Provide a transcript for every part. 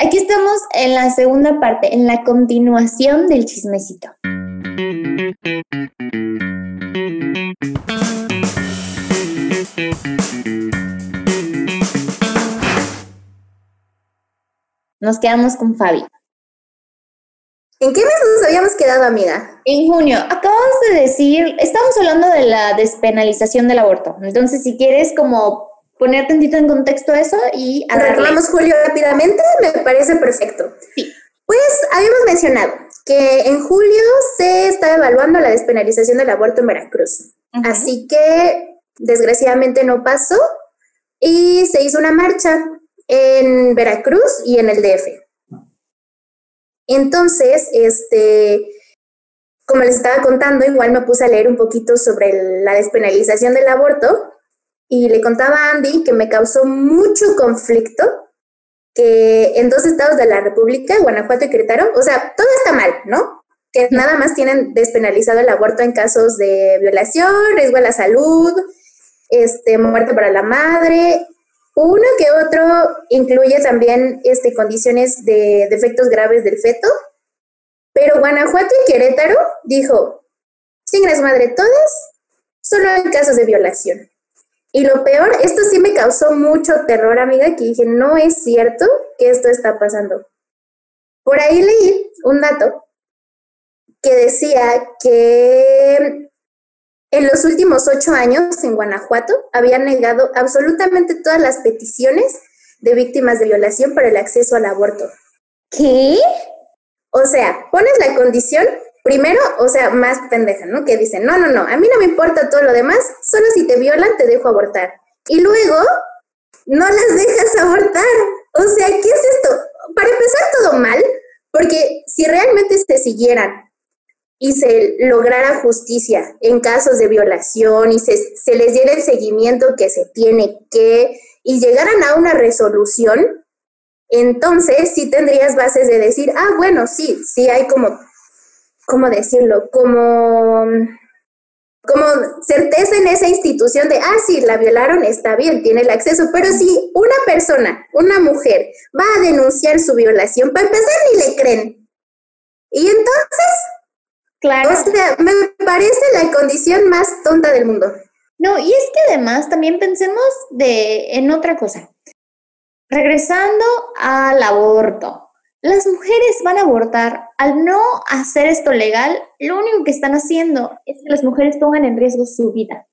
Aquí estamos en la segunda parte, en la continuación del chismecito. Nos quedamos con Fabi. ¿En qué mes nos habíamos quedado, amiga? En junio. Acabas de decir, estamos hablando de la despenalización del aborto. Entonces, si quieres como poner tantito en contexto eso y... Arreglamos julio rápidamente, me parece perfecto. Sí. Pues habíamos mencionado que en julio se está evaluando la despenalización del aborto en Veracruz. Así que desgraciadamente no pasó y se hizo una marcha en Veracruz y en el DF. Entonces, este, como les estaba contando, igual me puse a leer un poquito sobre la despenalización del aborto y le contaba a Andy que me causó mucho conflicto que en dos estados de la República, Guanajuato y Querétaro, o sea, todo está mal, ¿no? Que nada más tienen despenalizado el aborto en casos de violación, riesgo a la salud, este, muerte para la madre, uno que otro incluye también este, condiciones de defectos graves del feto, pero Guanajuato y Querétaro dijo, sin las madre todas, solo en casos de violación. Y lo peor, esto sí me causó mucho terror, amiga, que dije, no es cierto que esto está pasando. Por ahí leí un dato que decía que en los últimos ocho años, en Guanajuato, habían negado absolutamente todas las peticiones de víctimas de violación para el acceso al aborto. ¿Qué? O sea, pones la condición, primero, o sea, más pendeja, ¿no? Que dicen, no, no, no, a mí no me importa todo lo demás, solo si te violan te dejo abortar. Y luego, no las dejas abortar. O sea, ¿qué es esto? Para empezar todo mal, porque si realmente se siguieran y se lograra justicia en casos de violación y se, se, les diera el seguimiento que se tiene que y llegaran a una resolución, entonces sí tendrías bases de decir, ah, bueno, sí, sí hay como, ¿cómo decirlo? Como, como certeza en esa institución de, ah, sí, la violaron, está bien, tiene el acceso, pero si una persona, una mujer, va a denunciar su violación, para empezar ni le creen. Y entonces Claro. O sea, me parece la condición más tonta del mundo. No, y es que además también pensemos de, en otra cosa. Regresando al aborto. Las mujeres van a abortar. Al no hacer esto legal, lo único que están haciendo es que las mujeres pongan en riesgo su vida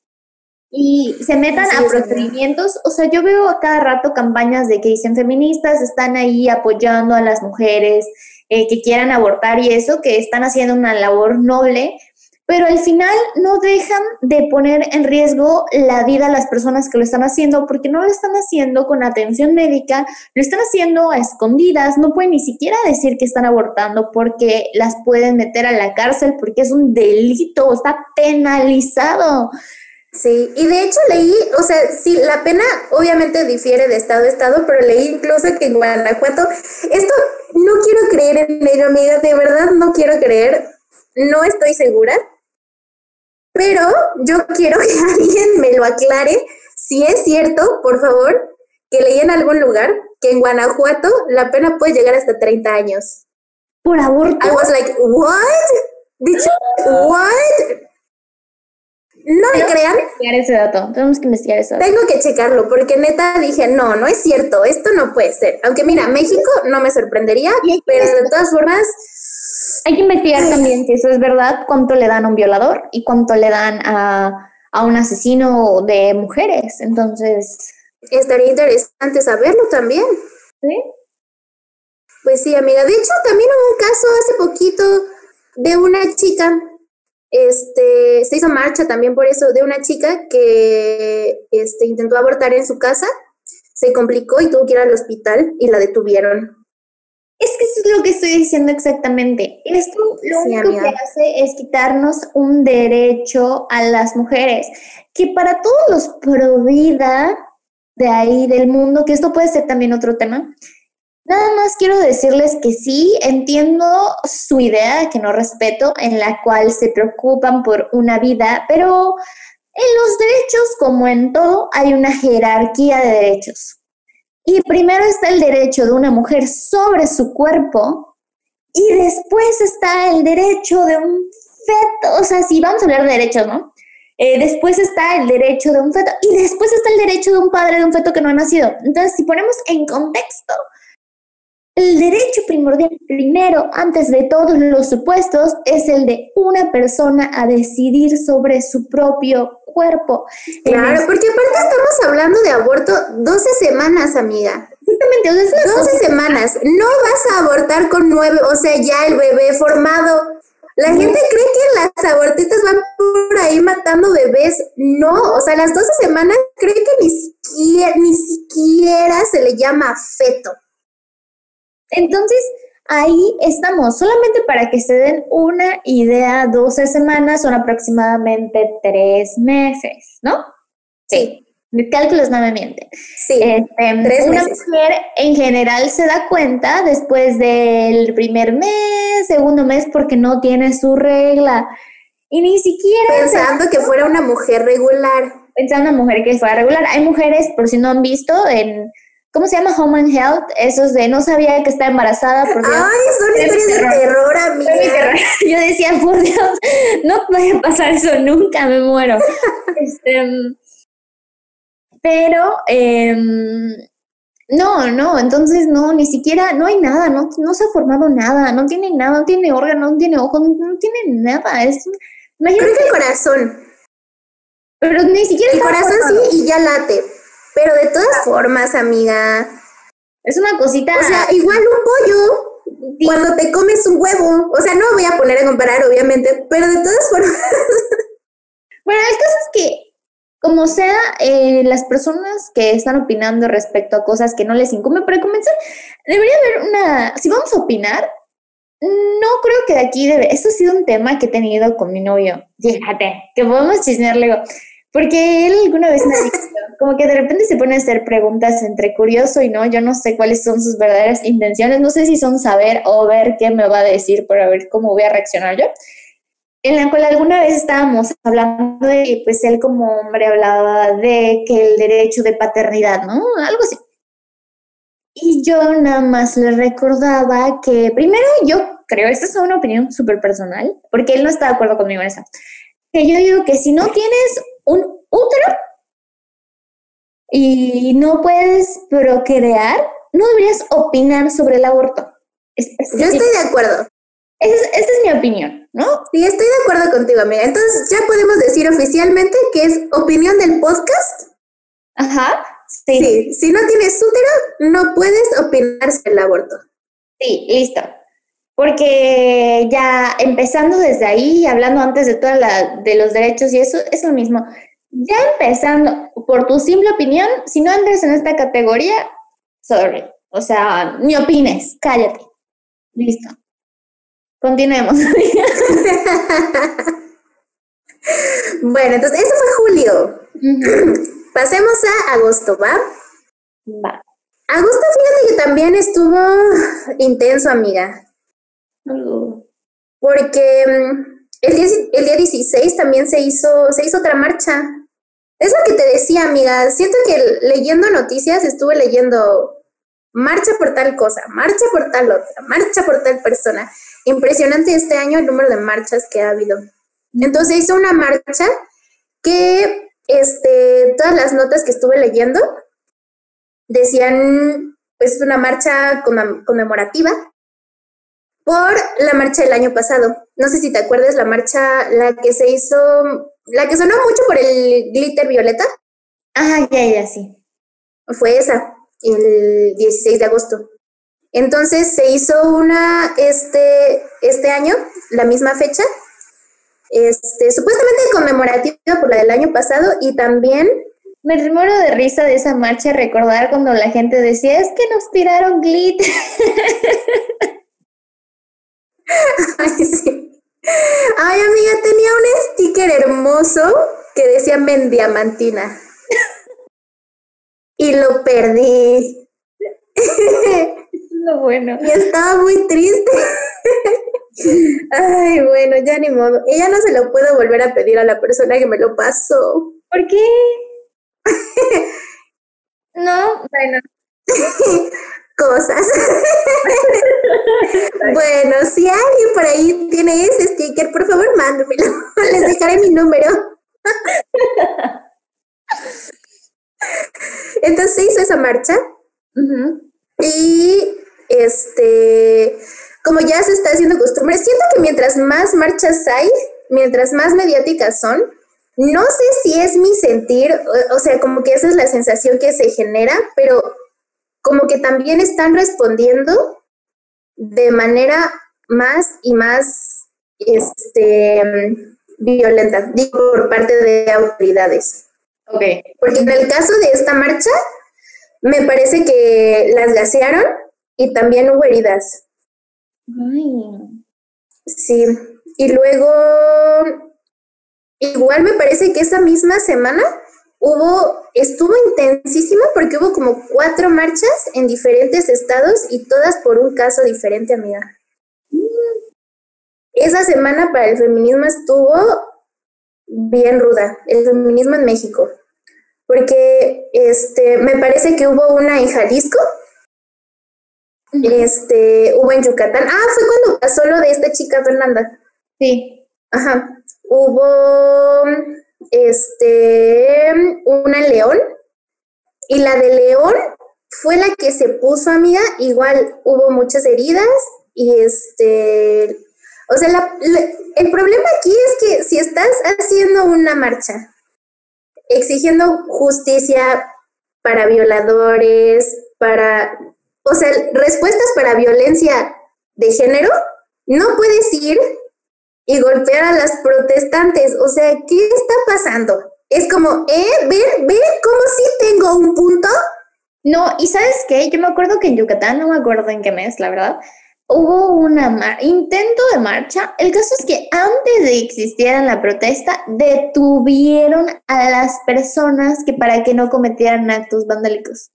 y se metan a procedimientos. O sea, yo veo a cada rato campañas de que dicen feministas están ahí apoyando a las mujeres, eh, que quieran abortar y eso, que están haciendo una labor noble, pero al final no dejan de poner en riesgo la vida a las personas que lo están haciendo porque no lo están haciendo con atención médica, lo están haciendo a escondidas, no pueden ni siquiera decir que están abortando porque las pueden meter a la cárcel porque es un delito, está penalizado. Sí, y de hecho leí, o sea, sí, la pena obviamente difiere de estado a estado, pero leí incluso que en Guanajuato, esto no quiero creer en ello, amiga, de verdad no quiero creer, no estoy segura, pero yo quiero que alguien me lo aclare, si es cierto, por favor, que leí en algún lugar que en Guanajuato la pena puede llegar hasta 30 años. ¿Por aborto? I was like, what? what? No me crean. investigar ese dato. Tenemos que investigar eso. Tengo que checarlo, porque neta dije, no, no es cierto, esto no puede ser. Aunque mira, México no me sorprendería, pero de todas formas. Hay que investigar también si eso es verdad, cuánto le dan a un violador y cuánto le dan a, a un asesino de mujeres. Entonces. Estaría interesante saberlo también. Sí. Pues sí, amiga. De hecho, también hubo un caso hace poquito de una chica este, se hizo marcha también por eso de una chica que este, intentó abortar en su casa, se complicó y tuvo que ir al hospital y la detuvieron. Es que eso es lo que estoy diciendo exactamente. Esto lo único que hace es quitarnos un derecho a las mujeres, que para todos los pro vida de ahí del mundo, que esto puede ser también otro tema, Nada más quiero decirles que sí, entiendo su idea, que no respeto, en la cual se preocupan por una vida, pero en los derechos, como en todo, hay una jerarquía de derechos. Y primero está el derecho de una mujer sobre su cuerpo y después está el derecho de un feto. O sea, si vamos a hablar de derechos, ¿no? Eh, después está el derecho de un feto y después está el derecho de un padre de un feto que no ha nacido. Entonces, si ponemos en contexto, el derecho primordial primero, antes de todos los supuestos, es el de una persona a decidir sobre su propio cuerpo. Claro, porque aparte estamos hablando de aborto 12 semanas, amiga. Exactamente, 12 semanas. No vas a abortar con nueve, o sea, ya el bebé formado. La gente cree que las abortistas van por ahí matando bebés. No, o sea, las 12 semanas cree que ni siquiera, ni siquiera se le llama feto. Entonces, ahí estamos. Solamente para que se den una idea, 12 semanas son aproximadamente tres meses, ¿no? Sí. Mis cálculos no me mienten. Sí, Este, tres una meses. mujer en general se da cuenta después del primer mes, segundo mes, porque no tiene su regla. Y ni siquiera Pensando que fuera una mujer regular. pensando en una mujer que fuera regular. Hay mujeres, por si no han visto, en ¿cómo se llama? Home and Health, esos de no sabía que estaba embarazada porque Ay, son historias de terror. terror, amiga. Yo decía, por Dios, no puede pasar eso nunca, me muero. Este, mm, pero, em, no, no, entonces no, ni siquiera, no hay nada, no, no se ha formado nada, no tiene nada, no tiene órgano, no tiene ojos, no, no tiene nada. Es, imagínate, Creo que el corazón. pero ni siquiera El está corazón formado. sí y ya late. Pero de todas formas, amiga. Es una cosita. O sea, igual un pollo. Sí. Cuando te comes un huevo. O sea, no voy a poner a comparar, obviamente. Pero de todas formas. Bueno, el caso es que, como sea, eh, las personas que están opinando respecto a cosas que no les incumben, para comenzar, debería haber una, si vamos a opinar, no creo que de aquí debe, esto ha sido un tema que he tenido con mi novio, fíjate, que podemos chismear luego, porque él alguna vez me dicho, como que de repente se pone a hacer preguntas entre curioso y no, yo no sé cuáles son sus verdaderas intenciones, no sé si son saber o ver qué me va a decir para ver cómo voy a reaccionar yo en la cual alguna vez estábamos hablando y pues él como hombre hablaba de que el derecho de paternidad, ¿no? Algo así. Y yo nada más le recordaba que primero yo creo, esta es una opinión súper personal, porque él no está de acuerdo conmigo en eso, que yo digo que si no tienes un útero y no puedes procrear, no deberías opinar sobre el aborto. Es- es- Yo estoy de acuerdo. esa es, esa es mi opinión, ¿no? Sí, estoy de acuerdo contigo, amiga. Entonces, ya podemos decir oficialmente que es opinión del podcast. Ajá, sí, Sí, si no tienes útero, no puedes opinar sobre el aborto. sí, listo. Porque ya empezando desde ahí, hablando antes de toda la, de los derechos y eso, es lo mismo. Ya empezando, por tu simple opinión, si no entras en esta categoría, sorry. O sea, ni opines, cállate. Listo. Continuemos. bueno, entonces, eso fue julio. Pasemos a agosto, ¿va? Va. Agosto, fíjate que también estuvo intenso, amiga. Porque mm, el día, el día 16 también se hizo, se hizo otra marcha. Es lo que te decía, amiga. Siento que leyendo noticias estuve leyendo marcha por tal cosa, marcha por tal otra, marcha por tal persona. Impresionante este año el número de marchas que ha habido. Entonces hizo una marcha que este, todas las notas que estuve leyendo decían, pues una marcha conmem- conmemorativa por la marcha del año pasado. No sé si te acuerdas la marcha, la que se hizo, la que sonó mucho por el glitter violeta, Ah, ya, ya, sí. fue esa, el 16 de agosto. Entonces se hizo una este, este año, la misma fecha, este, supuestamente conmemorativa por la del año pasado y también Me muero de risa de esa marcha, recordar cuando la gente decía, es que nos tiraron glitter. Ay, sí. Ay, amiga, tenía un sticker hermoso que decía Mendiamantina. Y lo perdí. Lo bueno. Y estaba muy triste. Ay, bueno, ya ni modo. Y ya no se lo puedo volver a pedir a la persona que me lo pasó. ¿Por qué? no, bueno. cosas. bueno, si alguien por ahí tiene ese sticker, por favor, mándemelo. Les dejaré mi número. Entonces se hizo esa marcha y este, como ya se está haciendo costumbre, siento que mientras más marchas hay, mientras más mediáticas son, no sé si es mi sentir, o, sea, como que esa es la sensación que se genera, pero como que también están respondiendo de manera más y más este, violenta, digo, por parte de autoridades. Ok. Porque en el caso de esta marcha, me parece que las gasearon y también hubo heridas. Sí. Y luego, igual me parece que esa misma semana hubo, estuvo intensísima porque hubo como cuatro marchas en diferentes estados y todas por un caso diferente, amiga. Esa semana para el feminismo estuvo bien ruda, el feminismo en México, porque este, me parece que hubo una en Jalisco, este, hubo en Yucatán, ah, fue cuando pasó lo de esta chica Fernanda. Sí. Ajá, hubo este, una León, y la de León fue la que se puso amiga, igual hubo muchas heridas y este, o sea, el problema aquí es que si estás haciendo una marcha exigiendo justicia para violadores, para, o sea, respuestas para violencia de género, no puedes ir y golpear a las protestantes. O sea, ¿qué está pasando? Es como, ¿eh? ¿Ver? ¿Ver cómo sí tengo un punto? No, y ¿sabes qué? Yo me acuerdo que en Yucatán, no me acuerdo en qué mes, la verdad, hubo una intento de marcha. El caso es que antes de que existiera la protesta, detuvieron a las personas que para que no cometieran actos vandálicos.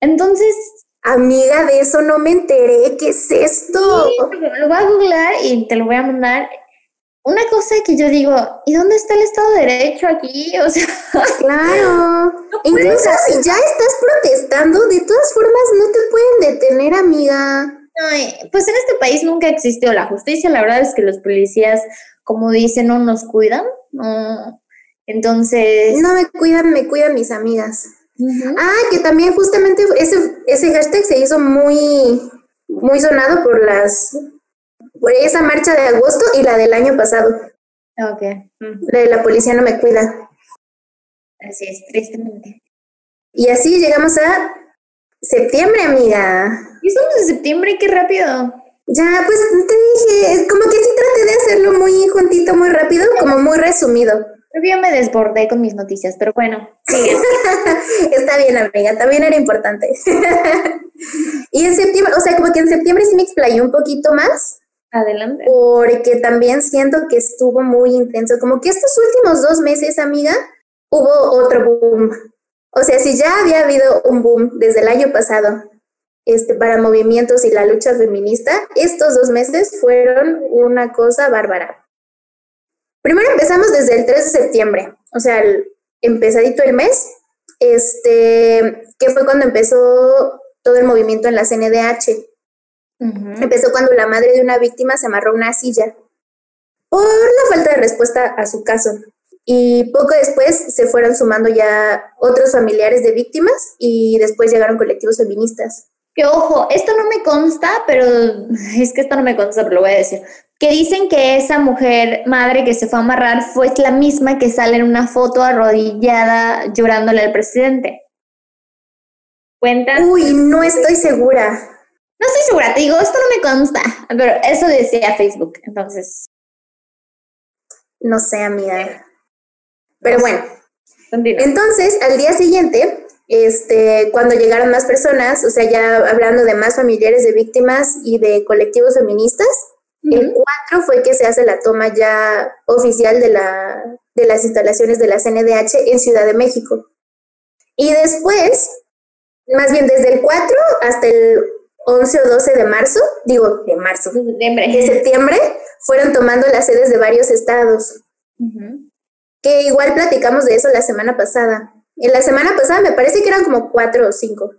Entonces... Amiga, de eso no me enteré. ¿Qué es esto? lo voy a googlear y te lo voy a mandar. Una cosa que yo digo, ¿y dónde está el Estado de Derecho aquí? O sea, claro. Incluso si ya estás protestando, de todas formas no te pueden detener, amiga pues en este país nunca existió la justicia. La verdad es que los policías, como dicen, no nos cuidan. Entonces. No me cuidan, me cuidan mis amigas. Ah, que también justamente ese, ese hashtag se hizo muy, muy sonado por las. Por esa marcha de agosto y la del año pasado. Ok. La de la policía no me cuida. Así es, tristemente. Y así llegamos a septiembre, amiga. Y estamos en septiembre, qué rápido. Ya, pues te dije, como que sí traté de hacerlo muy juntito, muy rápido, como muy resumido. Yo me desbordé con mis noticias, pero bueno. Está bien, amiga, también era importante. y en septiembre, o sea, como que en septiembre sí me explayé un poquito más. Adelante. Porque también siento que estuvo muy intenso. Como que estos últimos dos meses, amiga, hubo otro boom. O sea, si ya había habido un boom desde el año pasado este, para movimientos y la lucha feminista, estos dos meses fueron una cosa bárbara. Primero empezamos desde el 3 de septiembre, o sea, el empezadito el mes, este, que fue cuando empezó todo el movimiento en la CNDH. Empezó cuando la madre de una víctima se amarró una silla por la falta de respuesta a su caso. Y poco después se fueron sumando ya otros familiares de víctimas y después llegaron colectivos feministas. Que ojo, esto no me consta, pero es que esto no me consta, pero lo voy a decir. Que dicen que esa mujer madre que se fue a amarrar fue la misma que sale en una foto arrodillada llorándole al presidente. ¿Cuentan? Uy, no estoy segura. No estoy segura, te digo, esto no me consta, pero eso decía Facebook, entonces. No sé, amiga. Pero bueno. Entonces, al día siguiente, este, cuando llegaron más personas, o sea, ya hablando de más familiares de víctimas y de colectivos feministas, el 4 fue que se hace la toma ya oficial de, la, de las instalaciones de la CNDH en Ciudad de México. Y después, más bien desde el 4 hasta el 11 o 12 de marzo, digo, de marzo, de septiembre, fueron tomando las sedes de varios estados. Que igual platicamos de eso la semana pasada. En la semana pasada me parece que eran como cuatro o cinco.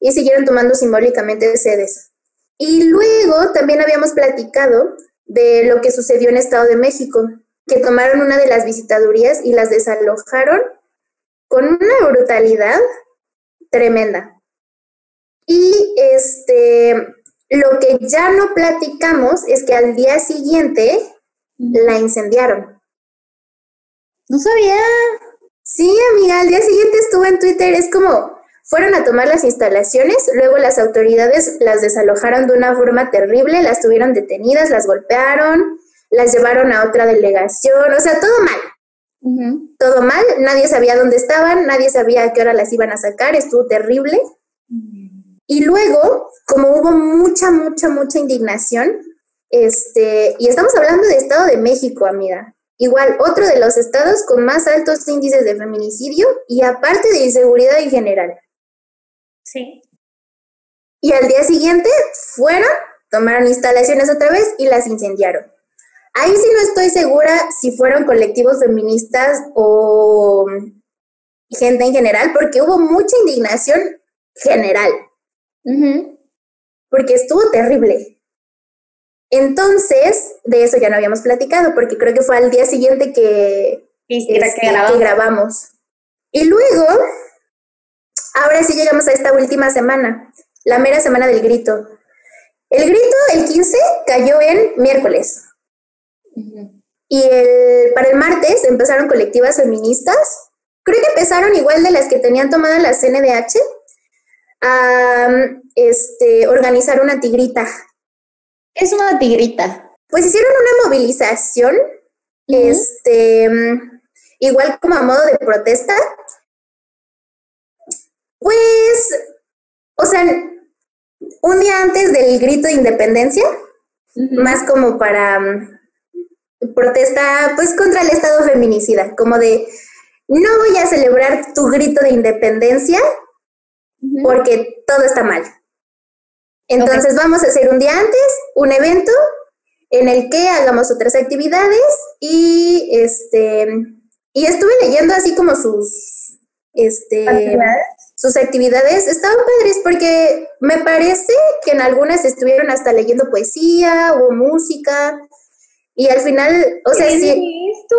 y siguieron tomando simbólicamente sedes. Y luego también habíamos platicado de lo que sucedió en Estado de México, que tomaron una de las visitadurías y las desalojaron con una brutalidad tremenda. Y este, lo que ya no platicamos es que al día siguiente la incendiaron. No sabía. Sí, amiga, al día siguiente estuvo en Twitter, es como, fueron a tomar las instalaciones, luego las autoridades las desalojaron de una forma terrible, las tuvieron detenidas, las golpearon, las llevaron a otra delegación, o sea, todo mal. Todo mal, nadie sabía dónde estaban, nadie sabía a qué hora las iban a sacar, estuvo terrible. Y luego, como hubo mucha, mucha, mucha indignación, este, y estamos hablando de Estado de México, amiga, igual otro de los estados con más altos índices de feminicidio y aparte de inseguridad en general. Sí. Y al día siguiente fueron, tomaron instalaciones otra vez y las incendiaron. Ahí sí no estoy segura si fueron colectivos feministas o gente en general, porque hubo mucha indignación general. Porque estuvo terrible. Entonces, de eso ya no habíamos platicado, porque creo que fue al día siguiente que, este, que grabamos. Y luego, Ahora sí llegamos a esta última semana, la mera semana del grito. El grito, el 15, cayó en miércoles. Y el, para el martes empezaron colectivas feministas. Creo que empezaron igual de las que tenían tomada la CNDH a este, organizar una tigrita. es una tigrita? Pues hicieron una movilización, este, igual como a modo de protesta, pues, o sea, un día antes del grito de independencia, más como para mm, protesta, pues contra el Estado feminicida, como de, no voy a celebrar tu grito de independencia porque todo está mal. Entonces vamos a hacer un día antes un evento en el que hagamos otras actividades y este y estuve leyendo así como sus este sus actividades. Estaban padres porque me parece que en algunas estuvieron hasta leyendo poesía o música y al final, o sea, sí. esto?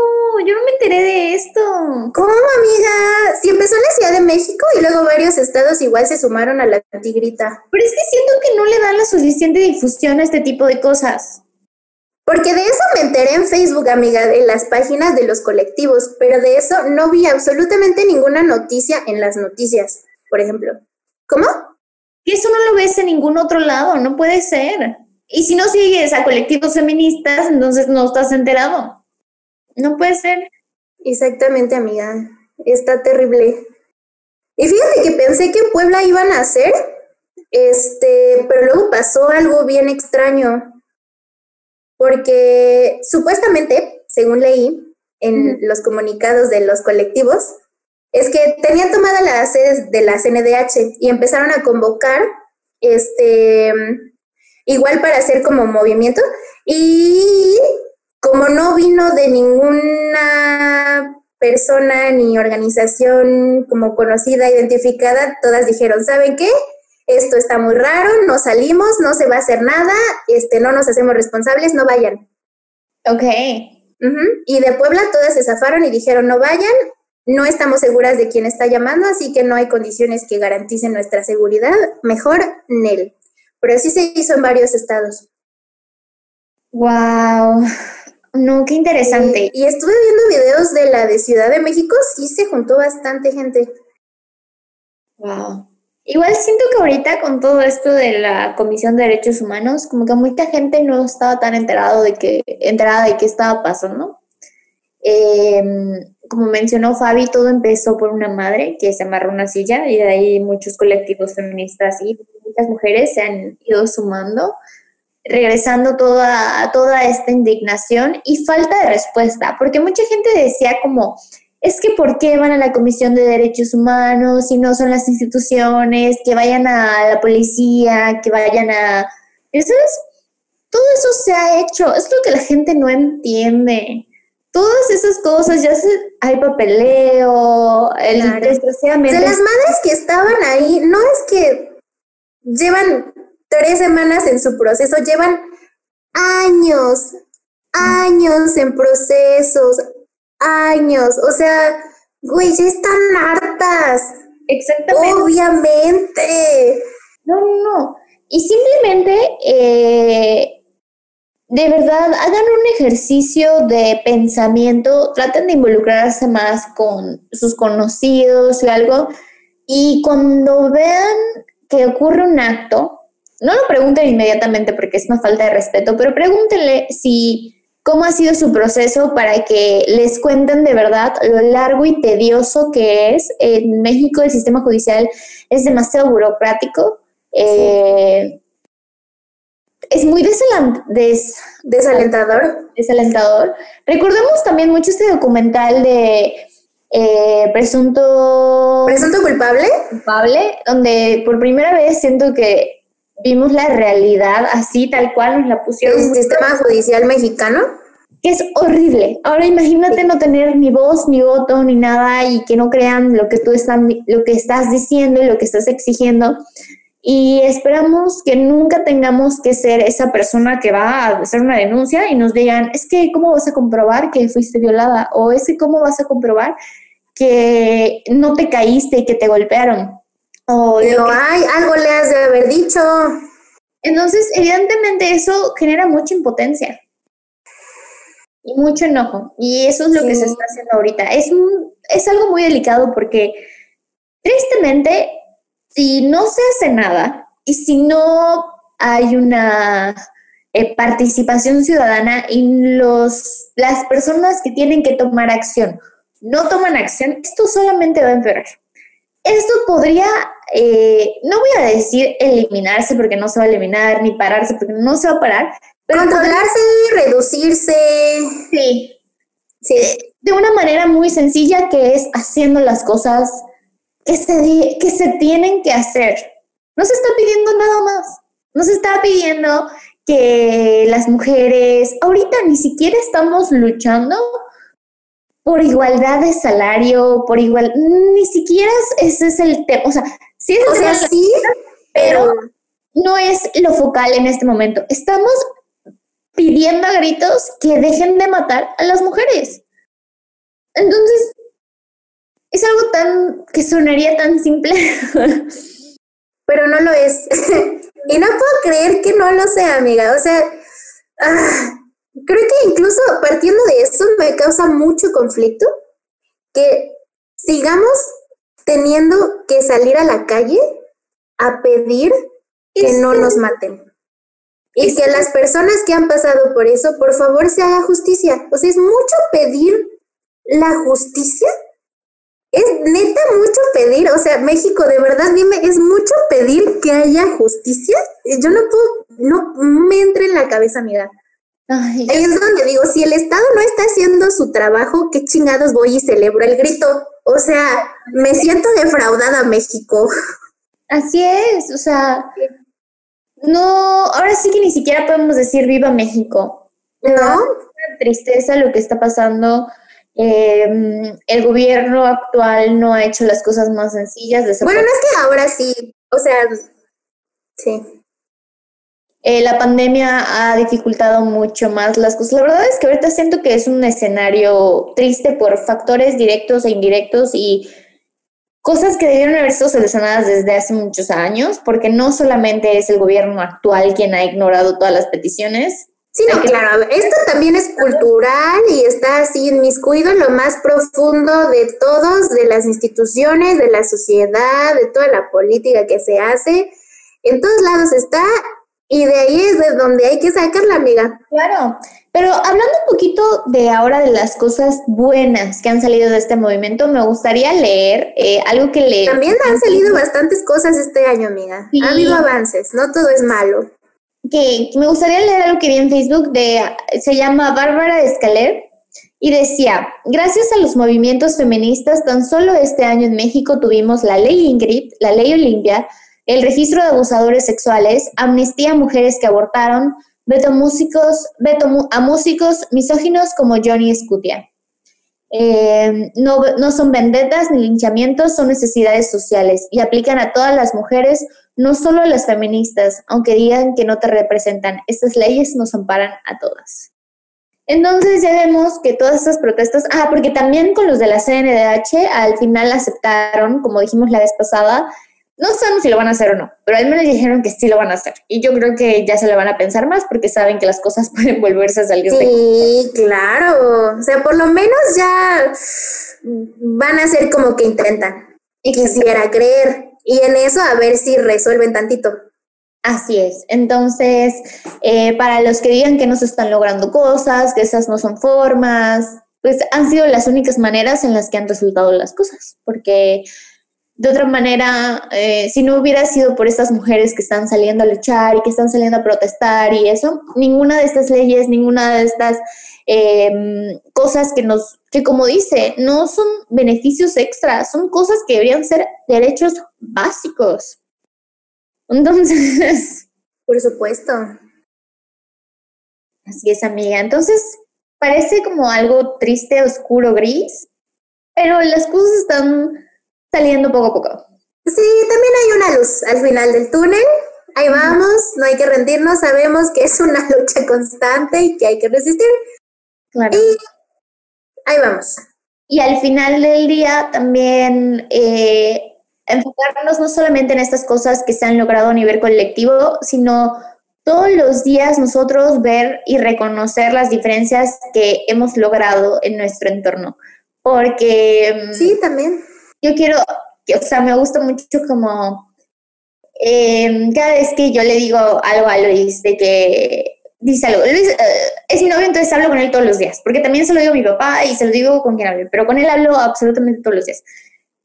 Yo no me enteré de esto. ¿Cómo, amiga? Si empezó en la Ciudad de México y luego varios estados igual se sumaron a la tigrita. Pero es que siento que no le dan la suficiente difusión a este tipo de cosas. Porque de eso me enteré en Facebook, amiga, en las páginas de los colectivos, pero de eso no vi absolutamente ninguna noticia en las noticias por ejemplo. ¿Cómo? Y eso no lo ves en ningún otro lado, no puede ser. Y si no sigues a colectivos feministas, entonces no estás enterado. No puede ser. Exactamente, amiga. Está terrible. Y fíjate que pensé que en Puebla iban a hacer, este, pero luego pasó algo bien extraño. Porque supuestamente, según leí en los comunicados de los colectivos, es que tenían tomada la sede de la CNDH y empezaron a convocar, este, igual para hacer como movimiento y como no vino de ninguna persona ni organización como conocida, identificada, todas dijeron, ¿saben qué? Esto está muy raro, no salimos, no se va a hacer nada, este, no nos hacemos responsables, no vayan. Ok. Y de Puebla todas se zafaron y dijeron, no vayan, no estamos seguras de quién está llamando, así que no hay condiciones que garanticen nuestra seguridad. Mejor NEL. Pero así se hizo en varios estados. Wow. No, qué interesante. Y, estuve viendo videos de la de Ciudad de México, sí se juntó bastante gente. Wow. Igual siento que ahorita con todo esto de la Comisión de Derechos Humanos, como que mucha gente no estaba tan enterado de que, enterada de qué estaba pasando. Eh, como mencionó Fabi, todo empezó por una madre que se amarró una silla y de ahí muchos colectivos feministas y muchas mujeres se han ido sumando, regresando toda, toda esta indignación y falta de respuesta, porque mucha gente decía como, es que ¿por qué van a la Comisión de Derechos Humanos si no son las instituciones, que vayan a la policía, que vayan a... ¿Eso es? Todo eso se ha hecho, es lo que la gente no entiende todas esas cosas, ya se, hay papeleo, el, desgraciadamente. De las madres que estaban ahí, no es que llevan tres semanas en su proceso, llevan años, años en procesos, años, o sea, güey, ya están hartas. Exactamente. Obviamente. No, no, no. Y simplemente, eh, de verdad, hagan un ejercicio de pensamiento, traten de involucrarse más con sus conocidos o algo, y cuando vean que ocurre un acto, no lo pregunten inmediatamente porque es una falta de respeto, pero pregúntenle si cómo ha sido su proceso para que les cuenten de verdad lo largo y tedioso que es. En México el sistema judicial es demasiado burocrático. Eh, es muy desalentador. Desalentador. Recordemos también mucho este documental de eh, Presunto... Presunto culpable. Culpable, donde por primera vez siento que vimos la realidad así, tal cual nos la pusieron. ¿El sistema judicial mexicano? Que es horrible. Ahora imagínate no tener ni voz, ni voto, ni nada y que no crean lo que tú estás, lo que estás diciendo y lo que estás exigiendo. Y esperamos que nunca tengamos que ser esa persona que va a hacer una denuncia y nos digan, es que ¿cómo vas a comprobar que fuiste violada? O es que ¿cómo vas a comprobar que no te caíste y que te golpearon? O Pero, ay, algo le has de haber dicho. Entonces, evidentemente eso genera mucha impotencia y mucho enojo. Y eso es lo que se está haciendo ahorita. Es, es algo muy delicado porque, tristemente, si no se hace nada y si no hay una eh, participación ciudadana y los, las personas que tienen que tomar acción no toman acción, esto solamente va a empeorar. Esto podría, eh, no voy a decir eliminarse porque no se va a eliminar, ni pararse porque no se va a parar. Pero Controlarse, reducirse. Sí. sí. Eh, de una manera muy sencilla que es haciendo las cosas que se, que se tienen que hacer. No se está pidiendo nada más. No se está pidiendo que las mujeres, ahorita ni siquiera estamos luchando por igualdad de salario, por igual, ni siquiera ese es el tema, o sea, sí es o sí, pero no es lo focal en este momento. Estamos pidiendo a gritos que dejen de matar a las mujeres. Entonces, es algo tan que sonaría tan simple. Pero no lo es. y no puedo creer que no lo sea, amiga. O sea, ah, creo que incluso partiendo de eso me causa mucho conflicto que sigamos teniendo que salir a la calle a pedir que no nos maten. Y que las personas que han pasado por eso, por favor, se haga justicia. O sea, es mucho pedir la justicia. Es neta mucho pedir. O sea, México, de verdad, dime, es mucho pedir que haya justicia. Yo no puedo, no me entra en la cabeza, amiga. Ahí es donde digo, si el Estado no está haciendo su trabajo, ¿qué chingados voy y celebro el grito? O sea, me siento defraudada México. Así es, o sea, no, ahora sí que ni siquiera podemos decir viva México. No. Una tristeza lo que está pasando. Em, el gobierno actual no ha hecho las cosas más sencillas. De bueno, no es que ahora sí, o sea, sí. Eh, la pandemia ha dificultado mucho más las cosas. La verdad es que ahorita siento que es un escenario triste por factores directos e indirectos y cosas que debieron haber sido solucionadas desde hace muchos años, porque no solamente es el gobierno actual quien ha ignorado todas las peticiones. Sí, no, claro, esto también es cultural y está así inmiscuido en lo más profundo de todos, de las instituciones, de la sociedad, de toda la política que se hace. En todos lados está y de ahí es de donde hay que sacarla, amiga. Claro, pero hablando un poquito de ahora de las cosas buenas que han salido de este movimiento, me gustaría leer eh, algo que le... También han salido bastantes cosas este año, amiga. Ha habido avances, no todo es malo. Que me gustaría leer algo que vi en Facebook de, se llama Bárbara Escaler, y decía, gracias a los movimientos feministas, tan solo este año en México tuvimos la ley Ingrid, la ley Olimpia, el registro de abusadores sexuales, amnistía a mujeres que abortaron, veto, músicos, veto a músicos misóginos como Johnny Scutia. Eh, no, no son vendetas ni linchamientos, son necesidades sociales y aplican a todas las mujeres, no solo a las feministas, aunque digan que no te representan, estas leyes nos amparan a todas. Entonces ya vemos que todas estas protestas, ah, porque también con los de la CNDH al final aceptaron, como dijimos la vez pasada, no sabemos si lo van a hacer o no, pero al menos dijeron que sí lo van a hacer. Y yo creo que ya se lo van a pensar más porque saben que las cosas pueden volverse a salir sí, claro. O sea, por lo menos ya van a ser como que intentan. Y quisiera creer. Y en eso a ver si resuelven tantito. Así es. Entonces, eh, para los que digan que no se están logrando cosas, que esas no son formas, pues han sido las únicas maneras en las que han resultado las cosas, porque de otra manera, eh, si no hubiera sido por estas mujeres que están saliendo a luchar y que están saliendo a protestar y eso, ninguna de estas leyes, ninguna de estas em, cosas que nos, que como dice, no son beneficios extras, son cosas que deberían ser derechos básicos. Entonces. Por supuesto. Así es, amiga. Entonces, parece como algo triste, oscuro, gris, pero las cosas están saliendo poco a poco. Sí, también hay una luz al final del túnel. Ahí vamos, no hay que rendirnos, sabemos que es una lucha constante y que hay que resistir. Claro. Y ahí vamos. Y al final del día también eh, enfocarnos no solamente en estas cosas que se han logrado a nivel colectivo, sino todos los días nosotros ver y reconocer las diferencias que hemos logrado en nuestro entorno. Porque... Mm, sí, también. Yo quiero, o sea, me gusta mucho como... Em, cada vez que yo le digo algo a Luis de que dice algo. Luis eh, es mi novio, entonces hablo con él todos los días, porque también se lo digo a mi papá y se lo digo con quien hable, pero con él hablo absolutamente todos los días.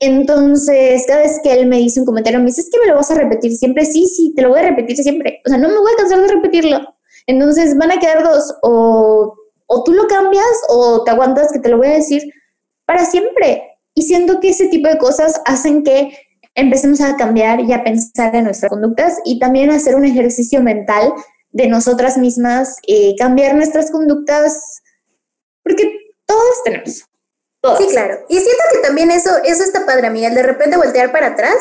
Entonces, cada vez que él me dice un comentario, me dice, es que me lo vas a repetir siempre. Sí, sí, te lo voy a repetir siempre. O sea, no me voy a cansar de repetirlo. Entonces, van a quedar dos. O, o tú lo cambias o te aguantas que te lo voy a decir para siempre. Y siento que ese tipo de cosas hacen que empecemos a cambiar y a pensar en nuestras conductas y también hacer un ejercicio mental de nosotras mismas, eh, cambiar nuestras conductas, porque todos tenemos Sí, claro. Y siento que también eso, eso está padre, amiga, de repente voltear para atrás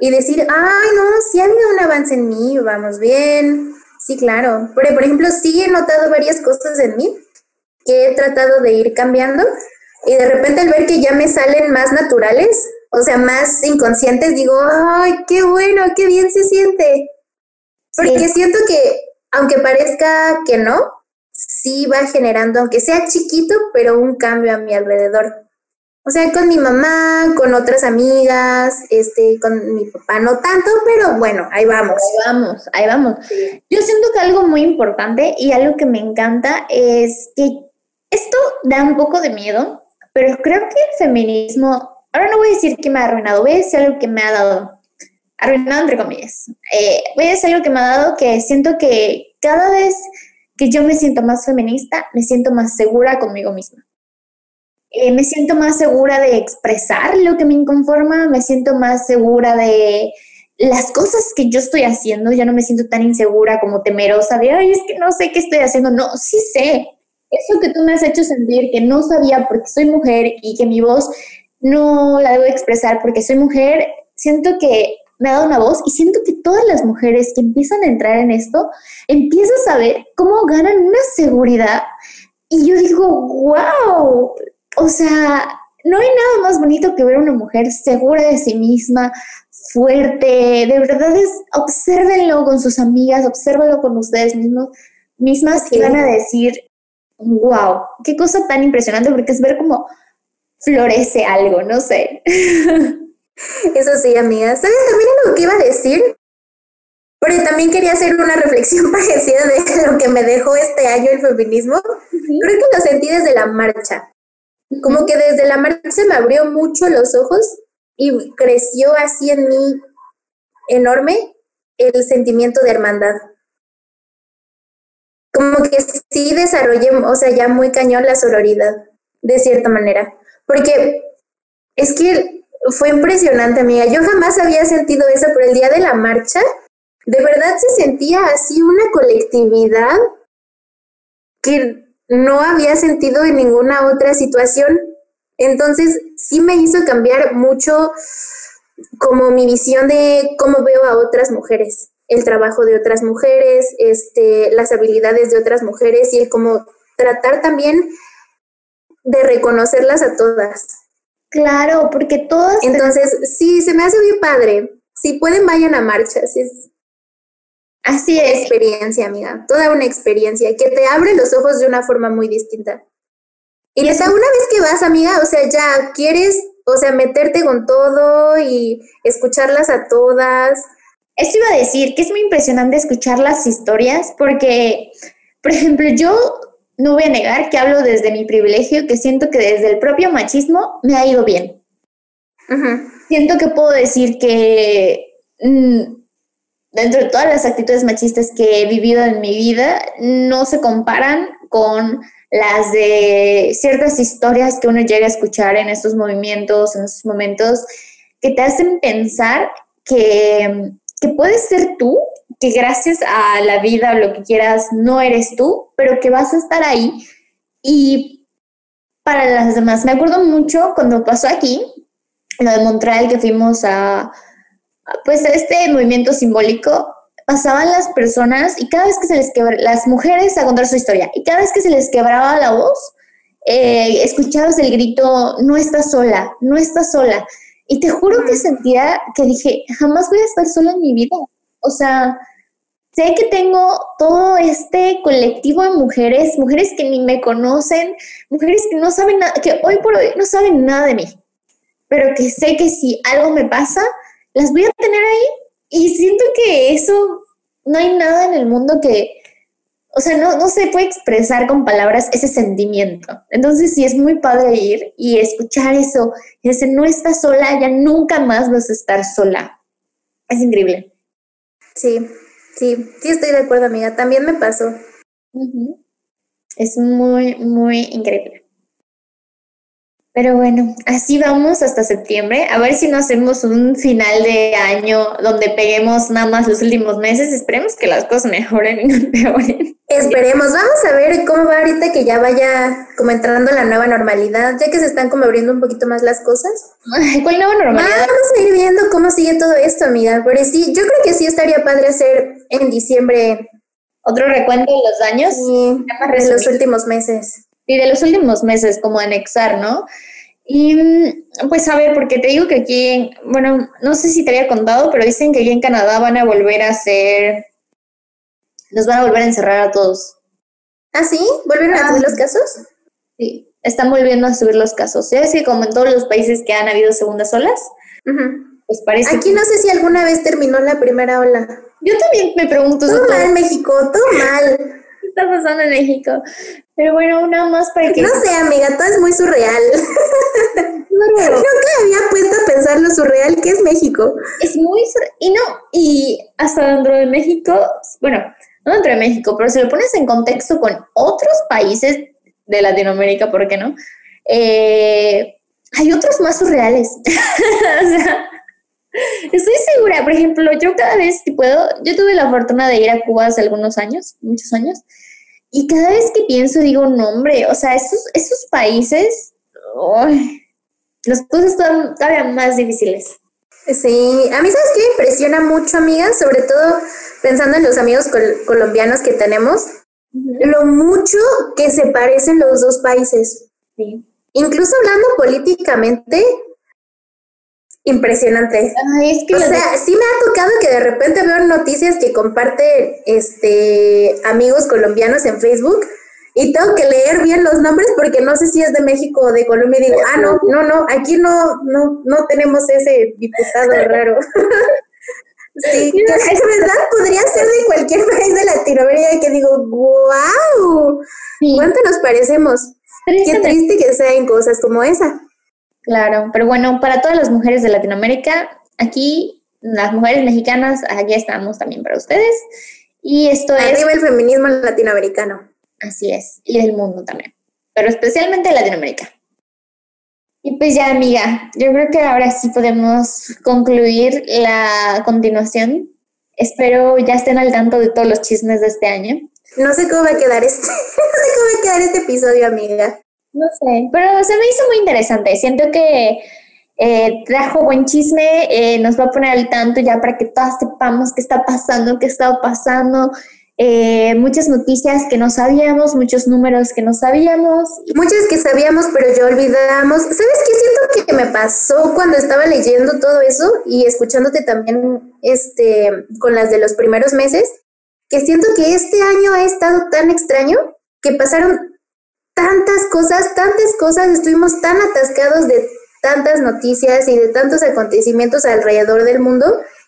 y decir, ay, no, sí ha habido un avance en mí, vamos bien. Sí, claro. Pero, por ejemplo, sí he notado varias cosas en mí que he tratado de ir cambiando y de repente al ver que ya me salen más naturales, o sea, más inconscientes, digo, ay, qué bueno, qué bien se siente. Porque siento que, aunque parezca que no, sí va generando, aunque sea chiquito, pero un cambio a mi alrededor. O sea, con mi mamá, con otras amigas, este, con mi papá, no tanto, pero bueno, ahí vamos. Ahí vamos, ahí vamos. Yo siento que algo muy importante y algo que me encanta es que esto da un poco de miedo, pero creo que el feminismo, ahora no voy a decir que me ha arruinado, voy a decir algo que me ha dado, arruinado entre comillas. Eh, voy a decir algo que me ha dado que siento que cada vez que yo me siento más feminista, me siento más segura conmigo misma. Eh, me siento más segura de expresar lo que me inconforma, me siento más segura de las cosas que yo estoy haciendo, ya no me siento tan insegura como temerosa de, ay, es que no sé qué estoy haciendo, no, sí sé. Eso que tú me has hecho sentir que no sabía porque soy mujer y que mi voz no la debo expresar porque soy mujer, siento que me ha dado una voz y siento que todas las mujeres que empiezan a entrar en esto, empiezan a saber cómo ganan una seguridad. Y yo digo, wow, o sea, no hay nada más bonito que ver a una mujer segura de sí misma, fuerte, de verdad es, obsérvenlo con sus amigas, obsérvenlo con ustedes mismos, mismas y van a decir, wow, qué cosa tan impresionante, porque es ver cómo florece algo, no sé. Eso sí, amiga. ¿Sabes también lo que iba a decir? Pero también quería hacer una reflexión parecida de lo que me dejó este año el feminismo. Creo que lo sentí desde la marcha. Como que desde la marcha me abrió mucho los ojos y creció así en mí enorme el sentimiento de hermandad. Como que sí desarrollé, o sea, ya muy cañón la sororidad, de cierta manera. Porque es que fue impresionante, amiga. Yo jamás había sentido eso, pero el día de la marcha, de verdad se sentía así una colectividad que no había sentido en ninguna otra situación. Entonces, sí me hizo cambiar mucho como mi visión de cómo veo a otras mujeres, el trabajo de otras mujeres, este, las habilidades de otras mujeres y el cómo tratar también de reconocerlas a todas. Claro, porque todas... Entonces, sí, se me hace bien padre. Si pueden, vayan a marchas. Es Así es. experiencia, amiga. Toda una experiencia que te abre los ojos de una forma muy distinta. Y hasta una vez que vas, amiga, o sea, ya quieres, o sea, meterte con todo y escucharlas a todas. Esto iba a decir que es muy impresionante escuchar las historias porque, por ejemplo, yo no voy a negar que hablo desde mi privilegio, que siento que desde el propio machismo me ha ido bien. Siento que puedo decir que mm, dentro de todas las actitudes machistas que he vivido en mi vida, no se comparan con las de ciertas historias que uno llega a escuchar en estos movimientos, en estos momentos, que te hacen pensar que, que puedes ser tú que gracias a la vida o lo que quieras no eres tú, pero que vas a estar ahí. Y para las demás, me acuerdo mucho cuando pasó aquí, lo de Montreal, que fuimos a, pues, este movimiento simbólico, pasaban las personas y cada vez que se les quebraba, las mujeres a contar su historia, y cada vez que se les quebraba la voz, eh, escuchabas el grito, no estás sola, no estás sola. Y te juro que sentía que dije, jamás voy a estar sola en mi vida. O sea, sé que tengo todo este colectivo de mujeres, mujeres que ni me conocen, mujeres que no saben nada, que hoy por hoy no saben nada de mí, pero que sé que si algo me pasa, las voy a tener ahí y siento que eso no hay nada en el mundo que, o sea, no, no se puede expresar con palabras ese sentimiento. Entonces sí es muy padre ir y escuchar eso, ese no estás sola, ya nunca más vas a estar sola. Es increíble. Sí, Sí, sí estoy de acuerdo, amiga. También me pasó. Es muy, muy increíble. Pero bueno, así vamos hasta septiembre. A ver si no hacemos un final de año donde peguemos nada más los últimos meses. Esperemos que las cosas mejoren y no empeoren. Esperemos. Vamos a ver cómo va ahorita que ya vaya como entrando la nueva normalidad, ya que se están como abriendo un poquito más las cosas. ¿Cuál nueva normalidad? Vamos a ir viendo cómo sigue todo esto, amiga. Pero sí, yo creo que sí estaría padre hacer en diciembre. ¿Otro recuento de los años? Sí, de los últimos meses. Y de los últimos meses, como anexar, ¿no? Y mm, pues a ver, porque te digo que aquí, bueno, no sé si te había contado, pero dicen que aquí en Canadá van a volver a hacer, nos van a volver a encerrar a todos. ¿Ah, sí? ¿Volvieron a subir los casos? Sí, están volviendo a subir los casos. Ya es que como en todos los países que han habido segundas olas, pues parece... Aquí no sé si alguna vez terminó la primera ola. Yo también me pregunto. Todo mal, México, todo mal está pasando en México. Pero bueno, nada más para que... No sé, amiga, todo es muy surreal. Nunca había puesto a pensar lo surreal que es México. Es muy... Y no, y hasta dentro de México, bueno, no dentro de México, pero si lo pones en contexto con otros países de Latinoamérica, ¿por qué no? Eh, hay otros más surreales. o sea, Estoy segura, por ejemplo, yo cada vez que puedo, yo tuve la fortuna de ir a Cuba hace algunos años, muchos años, y cada vez que pienso digo, no hombre, o sea, esos, esos países, las cosas están todavía más difíciles. Sí, a mí sabes que me impresiona mucho, amiga, sobre todo pensando en los amigos colombianos que tenemos, lo mucho que se parecen los dos países. Sí. Incluso hablando políticamente, impresionante. o sea, sí me ha tocado que de repente veo noticias que comparte este amigos colombianos en Facebook y tengo que leer bien los nombres porque no sé si es de México o de Colombia y digo, ah, no, no, no, aquí no, no, no tenemos ese diputado raro. sí, que es verdad, podría ser de cualquier país de Latinoamérica que digo, wow, ¿cuánto nos parecemos? Qué triste que sean cosas como esa. Claro, pero bueno, para todas las mujeres de Latinoamérica, aquí, las mujeres mexicanas, aquí estamos también para ustedes. Y esto es... Arriba el feminismo latinoamericano. Así es, y del mundo también, pero especialmente Latinoamérica. Y pues ya, amiga, yo creo que ahora sí podemos concluir la continuación. Espero ya estén al tanto de todos los chismes de este año. No sé cómo va a quedar este, no sé cómo va a quedar este episodio, amiga. No sé, pero se me hizo muy interesante. Siento que eh, trajo buen chisme, eh, nos va a poner al tanto ya para que todas sepamos qué está pasando, qué está pasando. Eh, muchas noticias que no sabíamos, muchos números que no sabíamos. Muchas que sabíamos, pero ya olvidamos. ¿Sabes qué siento que me pasó cuando estaba leyendo todo eso y escuchándote también este, con las de los primeros meses? Que siento que este año ha estado tan extraño que pasaron tantas cosas, tantas cosas, estuvimos tan atascados de tantas noticias y de tantos acontecimientos alrededor del mundo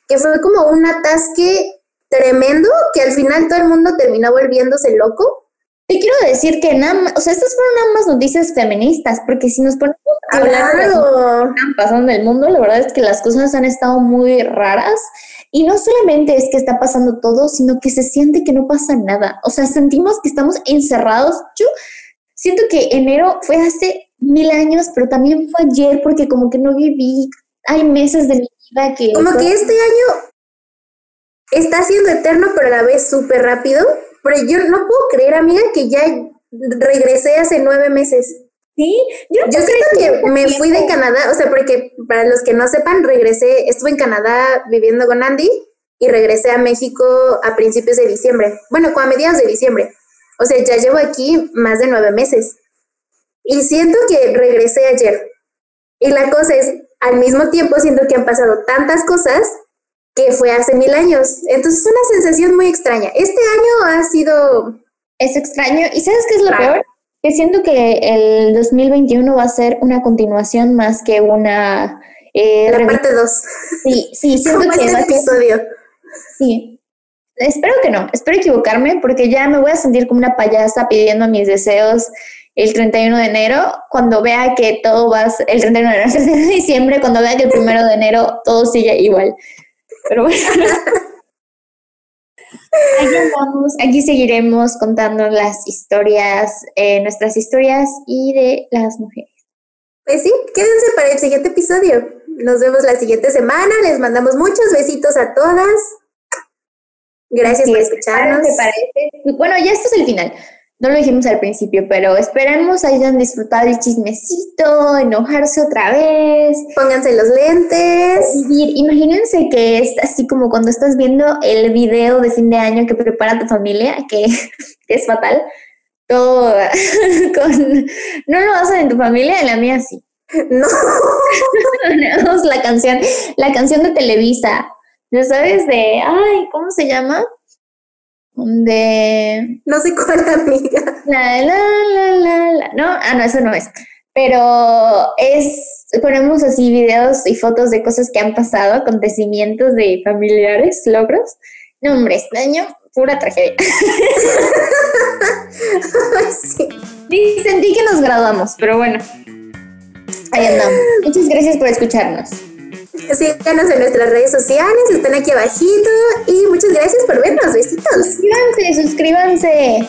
que fue como un atasque tremendo que al final todo el mundo terminó volviéndose loco. Te quiero decir que nada o sea, estas fueron más noticias feministas, porque si nos ponemos a hablar de lo que están pasando en el mundo, la verdad es que las cosas han estado muy raras y no solamente es que está pasando todo, sino que se siente que no pasa nada. O sea, sentimos que estamos encerrados. Yo siento que enero fue hace mil años, pero también fue ayer porque como que no viví, hay meses de mi vida que... Como que este año está siendo eterno, pero a la vez súper rápido. Pero yo no puedo creer, amiga, que ya regresé hace nueve meses. Sí, yo, yo siento que me fui de Canadá, o sea, porque para los que no sepan, regresé, estuve en Canadá viviendo con Andy y regresé a México a principios de diciembre. Bueno, a mediados de diciembre. O sea, ya llevo aquí más de nueve meses. Y siento que regresé ayer. Y la cosa es, al mismo tiempo siento que han pasado tantas cosas que fue hace mil años. Entonces es una sensación muy extraña. Este año ha sido... Es extraño. ¿Y sabes qué es lo peor? Que siento que el 2021 va a ser una continuación más que una... Eh, la parte 2. Sí, sí, siento que... Este episodio. Sí. Espero que no, espero equivocarme porque ya me voy a sentir como una payasa pidiendo mis deseos el 31 de enero, cuando vea que todo va, el 31 de, enero, de diciembre, cuando vea que el 1 de enero todo sigue igual. Pero bueno. Aquí andamos, aquí seguiremos contando las historias, eh, nuestras historias y de las mujeres. Pues sí, quédense para el siguiente episodio. Nos vemos la siguiente semana. Les mandamos muchos besitos a todas. Gracias por escucharnos. Bueno, ya esto es el final. No lo dijimos al principio, pero esperamos hayan disfrutado el chismecito, enojarse otra vez. Pónganse los lentes. Imagínense que es así como cuando estás viendo el video de fin de año que prepara tu familia, que, es fatal. Todo con... No lo hacen en tu familia, en la mía sí. No. la canción, la canción de Televisa. ¿No sabes de, ay, ¿cómo se llama? de... No sé cuál amiga. La, la, la, la, la. No, ah, no, eso no es. Pero es, ponemos así videos y fotos de cosas que han pasado, acontecimientos de familiares, logros. No, hombre, este año, pura tragedia. sí. sentí que nos graduamos, pero bueno. Ahí andamos. Muchas gracias por escucharnos. Síganos en nuestras redes sociales, están aquí abajito. Y muchas gracias por vernos. Besitos. Suscríbanse, suscríbanse.